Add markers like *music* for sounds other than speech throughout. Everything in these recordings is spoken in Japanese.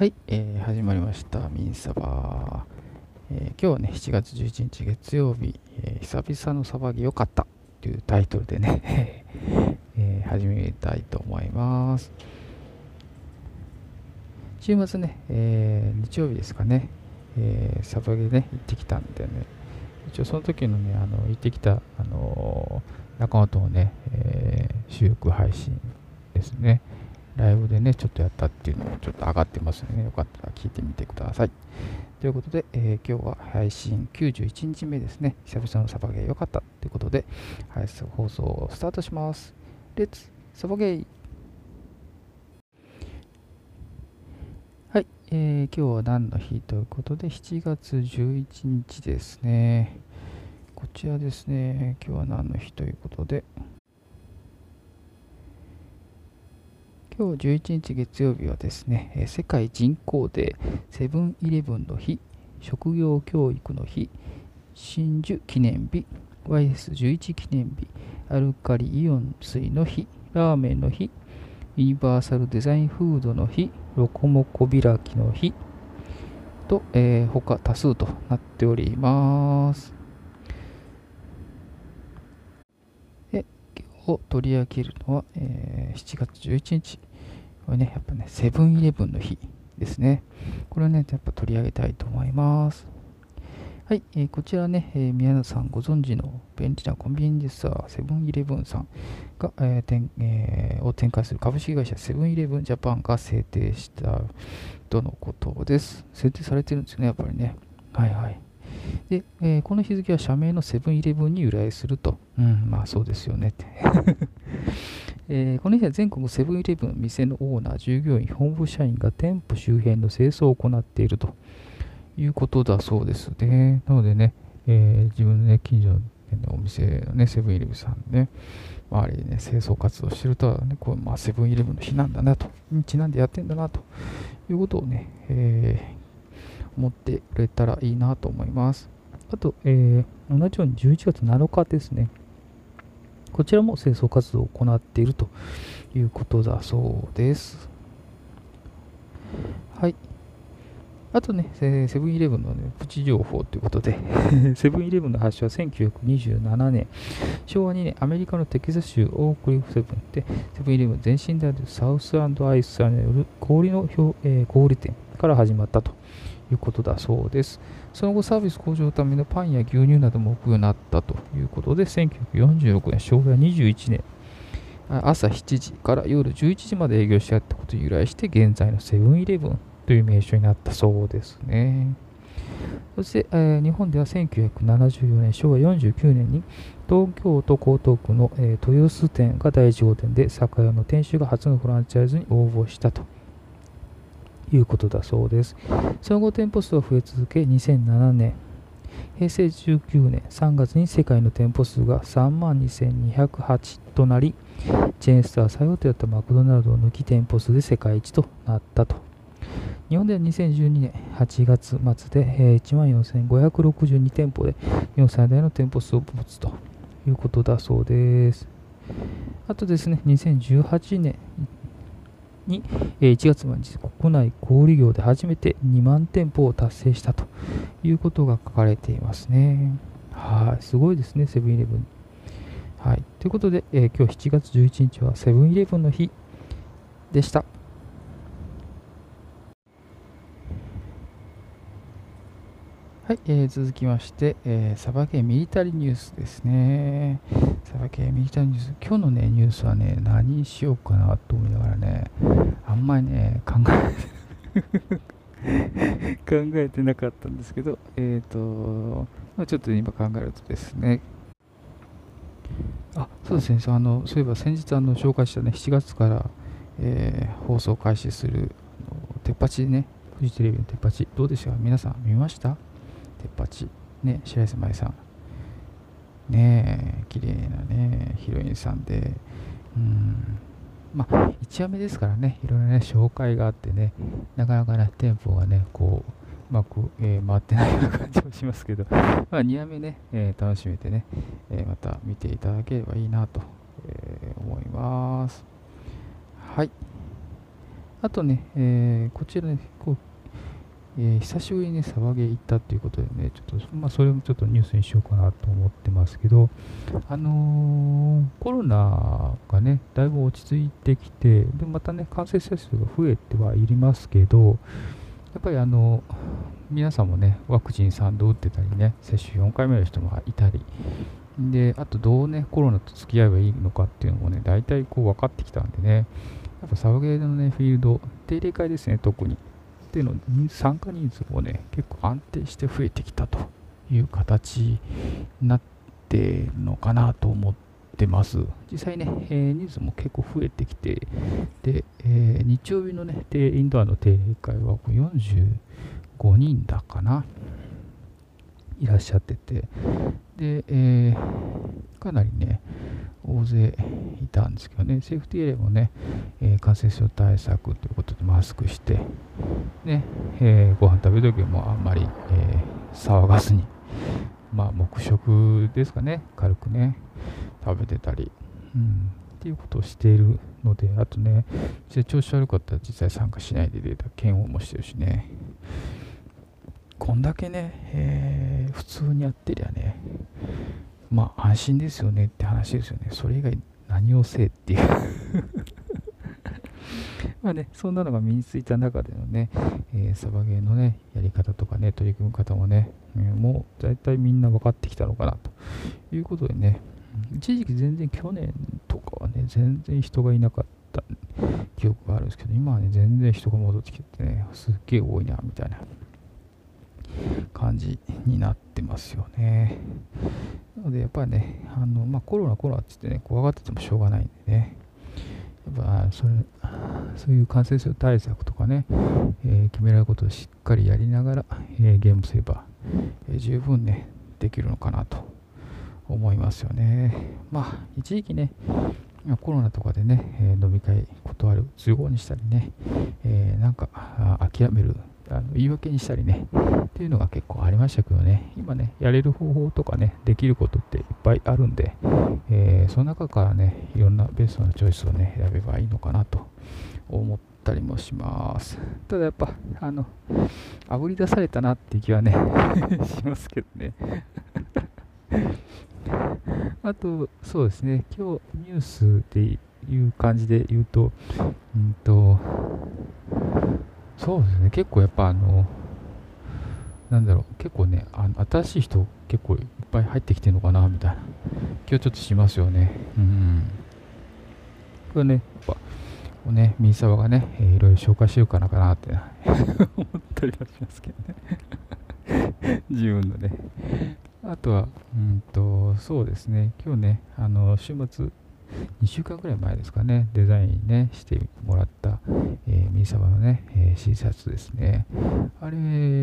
はい、えー始まりました。ミンサバ、えー今日はね、7月11日月曜日、えー久々のサバゲよかったというタイトルでね、*laughs* えー始めたいと思います。週末ね、えー日曜日ですかね、えーサバゲね、行ってきたんでね、一応その時のね、あの行ってきた、あのー仲間とのね、えー収録配信ですね。ライブでね、ちょっとやったっていうのもちょっと上がってますのでね、よかったら聞いてみてください。ということで、えー今日は配信91日目ですね。久々のサバゲー良かったということで、配信放送をスタートします。レッツサバゲーはい、えー今日は何の日ということで、7月11日ですね。こちらですね、今日は何の日ということで、今日11日月曜日はですね、世界人口デー、セブンイレブンの日、職業教育の日、真珠記念日、YS11 記念日、アルカリイオン水の日、ラーメンの日、ユニバーサルデザインフードの日、ロコモコ開きの日と、えー他多数となっております。で今日取り上げるのは、えー7月11日。これね、やっぱね、セブンイレブンの日ですね。これをね、やっぱ取り上げたいと思います。はい、えーこちらね、えー宮野さんご存知の便利なコンビニエンスストア、セブンイレブンさんが、えー展えーを展開する株式会社セブンイレブンジャパンが制定したとのことです。制定されてるんですよね、やっぱりね。はいはい。で、えーこの日付は社名のセブンイレブンに由来すると。うん、まあそうですよねって。えーこの日は全国セブンイレブン店のオーナー、従業員、本部社員が店舗周辺の清掃を行っているということだそうですね。なのでね、えー自分の、ね、近所の、お店のね、セブンイレブンさんね、周りにね、清掃活動してると、ね、こうまあ、セブンイレブンの日なんだなと、にちなんでやってんだなということをね、えー思ってくれたらいいなと思います。あと、えー同じように11月7日ですね。こちらも清掃活動を行っているということだそうです。はい。あとね、セブンイレブンの、ね、プチ情報ということで、*laughs* セブンイレブンの発祥は1927年、昭和2年、アメリカのテキサス州オークリフセブンで、セブンイレブン前身であるサウスアイスさんによる氷の表、えー小売店から始まったということだそうです。その後、サービス向上のためのパンや牛乳なども置くようになったということで、1946年、昭和21年、朝7時から夜11時まで営業してやったことに由来して、現在のセブンイレブンという名称になったそうですね。そして、えー日本では1974年、昭和49年に東京都江東区の、えー豊洲店が第1号店で、酒屋の店主が初のフランチャイズに応募したということだそうです。その後、店舗数は増え続け、2007年、平成19年3月に世界の店舗数が3万2208となり、チェーンスター最大手だったマクドナルドを抜き店舗数で世界一となったと。日本では2012年8月末でえー14,562店舗で日本最大の店舗数を持つということだそうです。あとですね、2018年にえ1月末に国内小売業で初めて2万店舗を達成したということが書かれていますね。はい、すごいですね、セブンイレブン。はい、ということで、えー今日7月11日はセブンイレブンの日でした。はい、えー続きまして、えーサバゲーミリタリーニュースですね。サバゲーミリタリーニュース。今日のね、ニュースはね、何にしようかなと思いながらね、あんまりね、考えて、*laughs* 考えてなかったんですけど、えっ、と、まあちょっと今考えるとですね、あ、そうですね、そあのそういえば先日あの紹介したね、7月から、えー放送開始する、あの鉄八ね、フジテレビの鉄八、どうでしたか？皆さん見ました？鉄八。ね、白石麻衣さん。ねえ、綺麗なね、ヒロインさんで、うん、まあ、1話目ですからね、いろいろね、紹介があってね、なかなかね、テンポがね、こう、うまく、えー回ってないような感じもしますけど、まあ、2話目ね、えー楽しめてね、えーまた見ていただければいいなと、えー思います。はい。あとね、えー、こちらね、こうえー、久しぶりにね、騒げ行ったっていうことでね、ちょっと、まあ、それもちょっとニュースにしようかなと思ってますけど、あのー、コロナがね、だいぶ落ち着いてきて、で、またね、感染者数が増えてはいりますけど、やっぱりあの、皆さんもね、ワクチン3度打ってたりね、接種4回目の人もいたり、で、あとどうね、コロナと付き合えばいいのかっていうのもね、大体こう分かってきたんでね、やっぱサバゲーのね、フィールド、定例会ですね、特に。っていうの参加人数もね、結構安定して増えてきたという形になってるのかなと思ってます。実際ね、えー、人数も結構増えてきて、で、えー、日曜日のね、インドアの定例会は45人だかな。いらっしゃってて、で、えー、かなりね、大勢いたんですけどね、セーフティーエリアもね、えー、感染症対策ということでマスクして、ね、えー、ご飯食べるときもあんまり、え、騒がずに、まあ、黙食ですかね、軽くね、食べてたり、うん、っていうことをしているので、あとね、実際調子悪かったら実際参加しないで出た検温もしてるしね、こんだけね、えー、普通にやってりゃね、まあ安心ですよねって話ですよね。それ以外何をせえっていう。*laughs* まあね、そんなのが身についた中でのね、えー、サバゲーのね、やり方とかね、取り組み方もね、えー、もう大体みんな分かってきたのかなと。いうことでね、一時期全然去年とかはね、全然人がいなかった記憶があるんですけど、今はね、全然人が戻ってきてね、すっげえ多いな、みたいな。感じになってますよね。なので、やっぱりね、あのまあ、コロナ、コロナってってね、怖がっててもしょうがないんでね、やっぱそれそういう感染症対策とかね、えー、決められることをしっかりやりながら、えー、ゲームすれば、えー、十分ね、できるのかなと思いますよね。まあ、一時期ね、コロナとかでね、え飲み会断る都合にしたりね、えなんか諦めるあの言い訳にしたりね、っていうのが結構ありましたけどね、今ね、やれる方法とかね、できることっていっぱいあるんで、えー、その中からね、いろんなベストなチョイスをね、選べばいいのかなと思ったりもします。ただやっぱ、あの、あぶり出されたなって気はね *laughs* しますけどね。*laughs* あと、そうですね、今日ニュースでいう感じで言うと、うんと、そうですね、結構やっぱあの、なんだろう、結構ね、あの新しい人結構いっぱい入ってきてるのかな、みたいな気はちょっとしますよね。うん。これね、やっぱ、ね、ミーサワがね、えー、いろいろ紹介しようかなかなって *laughs* 思ったりはしますけどね。*laughs* 自分のね。あとは、うんと、そうですね、今日ね、あの、週末、2週間ぐらい前ですかね、デザインね、してもらった、えー、ミーサバのね、えー、シーシャツですね。あれ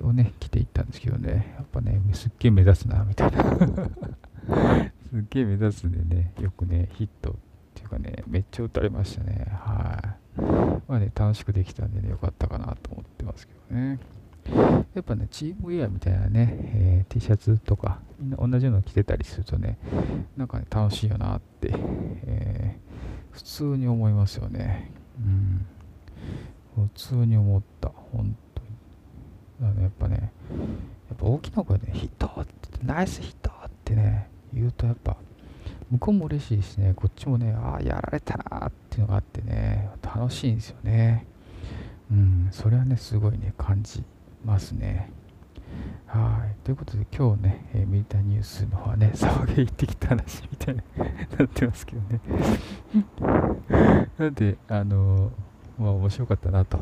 をね、着ていったんですけどね、やっぱね、すっげえ目立つな、みたいな。*laughs* すっげえ目立つんでね、よくね、ヒットっていうかね、めっちゃ打たれましたね。はい。まあね、楽しくできたんでね、よかったかなと思ってますけどね。やっぱね、チームウェアみたいなね、えー、T シャツとか、同じようなの着てたりするとね、なんかね、楽しいよなって、えー、普通に思いますよね。うん。普通に思った、本当に。だからね、やっぱね、やっぱ大きな声で、ね、ヒットってナイスヒットってね、言うとやっぱ、向こうも嬉しいしね、こっちもね、ああ、やられたなっていうのがあってね、楽しいんですよね。うん、それはね、すごいね、感じますね。はい。ということで、今日ね、えー、ミリターニュースの方はね、*laughs* 騒げ行ってきた話みたいになってますけどね。なんで、あのー、まあ、面白かったなと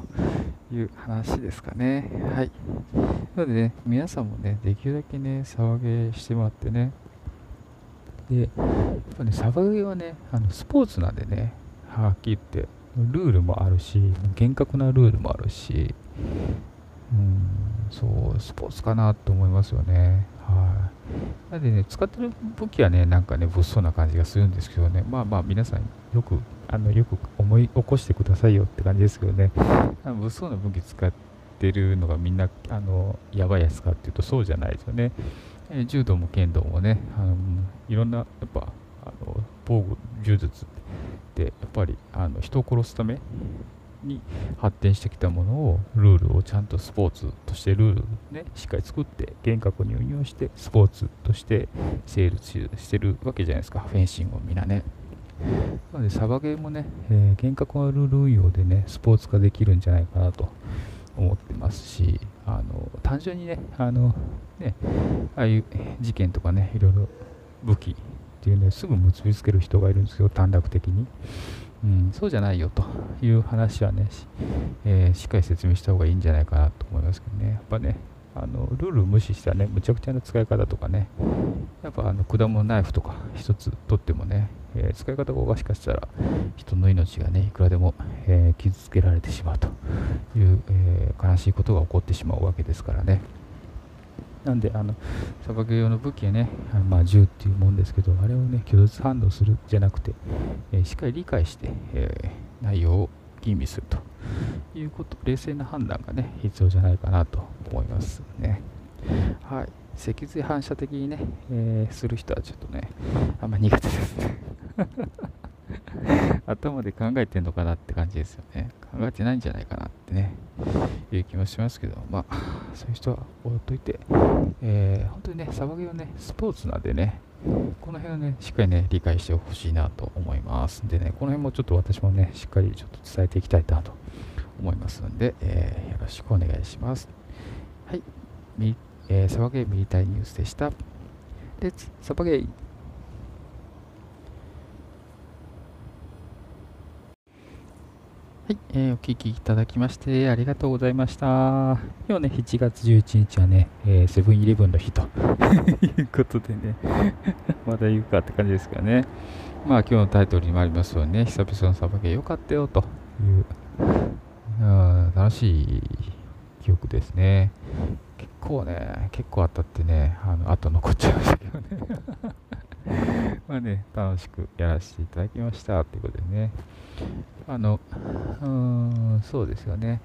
いう話ですかね。はい。なのでね、皆さんもね、できるだけね、騒げしてもらってね。で、やっぱね、騒げはね、あのスポーツなんでね、はっきり言って、ルールもあるし、厳格なルールもあるし、うん、そう、スポーツかなと思いますよね。はい。なんでね、使ってる武器はね、なんかね、物騒な感じがするんですけどね、まあまあ、皆さん、よく、あの、よく思い起こしてくださいよって感じですけどね、あの物騒な武器使ってるのがみんな、あの、やばいやつかっていうと、そうじゃないですよね。え柔道も剣道もね、あのいろんな、やっぱ、あの防具、柔術って、やっぱりあの人を殺すために発展してきたものをルールをちゃんとスポーツとしてルールねしっかり作って厳格に運用してスポーツとして成立してるわけじゃないですか。フェンシングをみんなね。なのでサバゲーもね、えー、厳格なルール運用でねスポーツ化できるんじゃないかなと思ってますしあの単純にねあのねああいう事件とかねいろいろ武器っていうねすぐ結びつける人がいるんですよ短絡的に、うん、そうじゃないよという話はねし,、えー、しっかり説明した方がいいんじゃないかなと思いますけどね。やっぱねあのルールを無視したねむちゃくちゃな使い方とかねやっぱあの果物ナイフとか一つ取ってもね、えー、使い方がおかしかしたら人の命がねいくらでも、えー、傷つけられてしまうという、え、悲しいことが起こってしまうわけですからね。なんであの砂漠用の武器はね、まあ、銃っていうもんですけどあれをね拒絶反応するじゃなくて、えしっかり理解して、え内容を吟味するということ冷静な判断がね必要じゃないかなと思いますね。はい。脊髄反射的にね、えー、する人はちょっとねあんま苦手です。頭で考えてんのかなって感じですよね考えてないんじゃないかなってねいう気もしますけどまあそういう人は置いといて、えー、本当にね騒ぎはねスポーツなんでねこの辺をね、しっかりね、理解してほしいなと思います。でね、この辺もちょっと私もね、しっかりちょっと伝えていきたいなと思いますので、えー、よろしくお願いします。はい、みえー、サバゲーミリタリーニュースでした。レッツサバゲーはい、えー、お聞きいただきましてありがとうございました。今日ね、7月11日はね、え、セブンイレブンの日と *laughs* いうことでね、*laughs* まだ言うかって感じですかね。まあ今日のタイトルにもありますようにね、久々のサバゲー良かったよという、あ楽しい記憶ですね。結構ね、結構当たってね、あの後残っちゃいましたけどね。まあね、楽しくやらせていただきましたということでね。あの、うーん、そうですよね。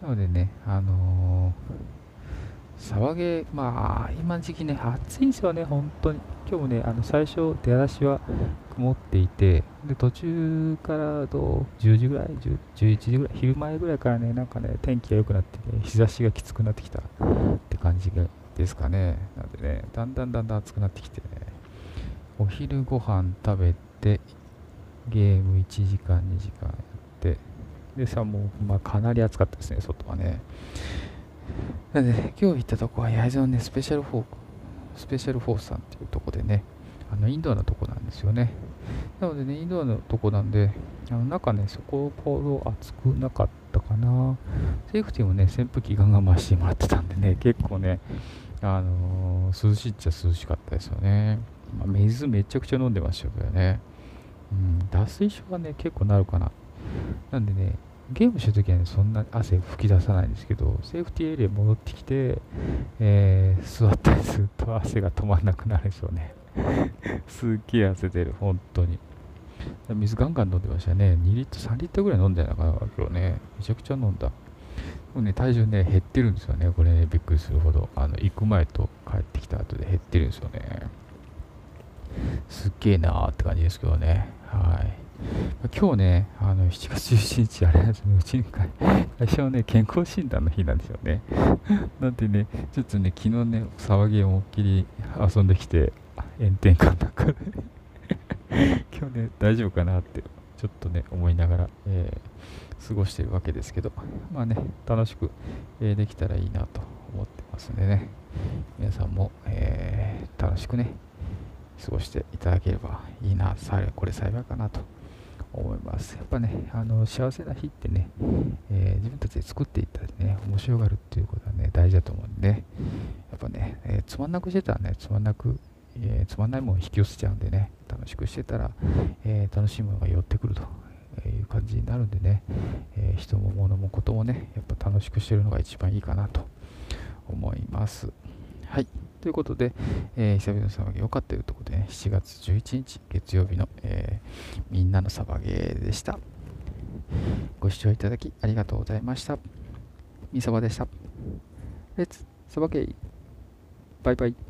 なのでね、あのー、騒げ、まあ、今の時期ね、暑いんですよね、本当に。今日もね、あの最初、出だしは曇っていて、で途中からと10時ぐらい、11時ぐらい、昼前ぐらいからね、なんかね、天気が良くなってね、日差しがきつくなってきたって感じですかね。なんでね、だんだんだんだん暑くなってきてね、お昼ご飯食べて、ゲーム1時間、2時間やって、でさ、もう、まあ、かなり暑かったですね、外はね。なので、ね、今日行ったとこは焼津のね、スペシャルフォー、スペシャルフォースさんっていうとこでね、あのインドアのとこなんですよね。なのでね、インドアのとこなんで、あの中ね、そこほど暑くなかったかな。セーフティーもね、扇風機ガンガン回してもらってたんでね、結構ね、あのー、涼しいっちゃ涼しかったですよね。ま、水めちゃくちゃ飲んでましたけどね。うん、脱水症がね、結構なるかな。なんでね、ゲームしてるときはね、そんな汗吹き出さないんですけど、セーフティーエリア戻ってきて、えー、座ったりすると汗が止まんなくなるでしょうね。*laughs* すっげえ汗出る、本当に。水ガンガン飲んでましたね。2リットル、3リットルぐらい飲んでたかな、今日ね。めちゃくちゃ飲んだ。もうね、体重ね、減ってるんですよね。これね、びっくりするほど。あの、行く前と帰ってきた後で減ってるんですよね。すっげえなーって感じですけどね。はい。今日ね、あの7月17日、あれなんですね、うちに最初はね、健康診断の日なんですよね。*laughs* なんでね、ちょっとね、昨日ね、騒ぎ思いっきり遊んできて、炎天下の中で *laughs* 今日ね、大丈夫かなって、ちょっとね、思いながら、えー、過ごしてるわけですけど、まあね、楽しく、えー、できたらいいなと思ってますんでね、皆さんも、えー、楽しくね、過ごしていただければいいな、これ幸いかなと思います。やっぱね、あの幸せな日ってね、えー、自分たちで作っていったりね、面白がるっていうことはね、大事だと思うんで、ねやっぱね、えー、つまんなくしてたらね、つまんなく、えー、つまんないものを引き寄せちゃうんでね、楽しくしてたら、え楽しいものが寄ってくるという感じになるんでね、え人も物もこともね、やっぱ楽しくしてるのが一番いいかなと思います。はい。ということで、えー、久々のサバゲー良かったということで、ね、7月11日月曜日の、えー、みんなのサバゲーでした。ご視聴いただきありがとうございました。みそばでした。レッツサバゲーバイバイ。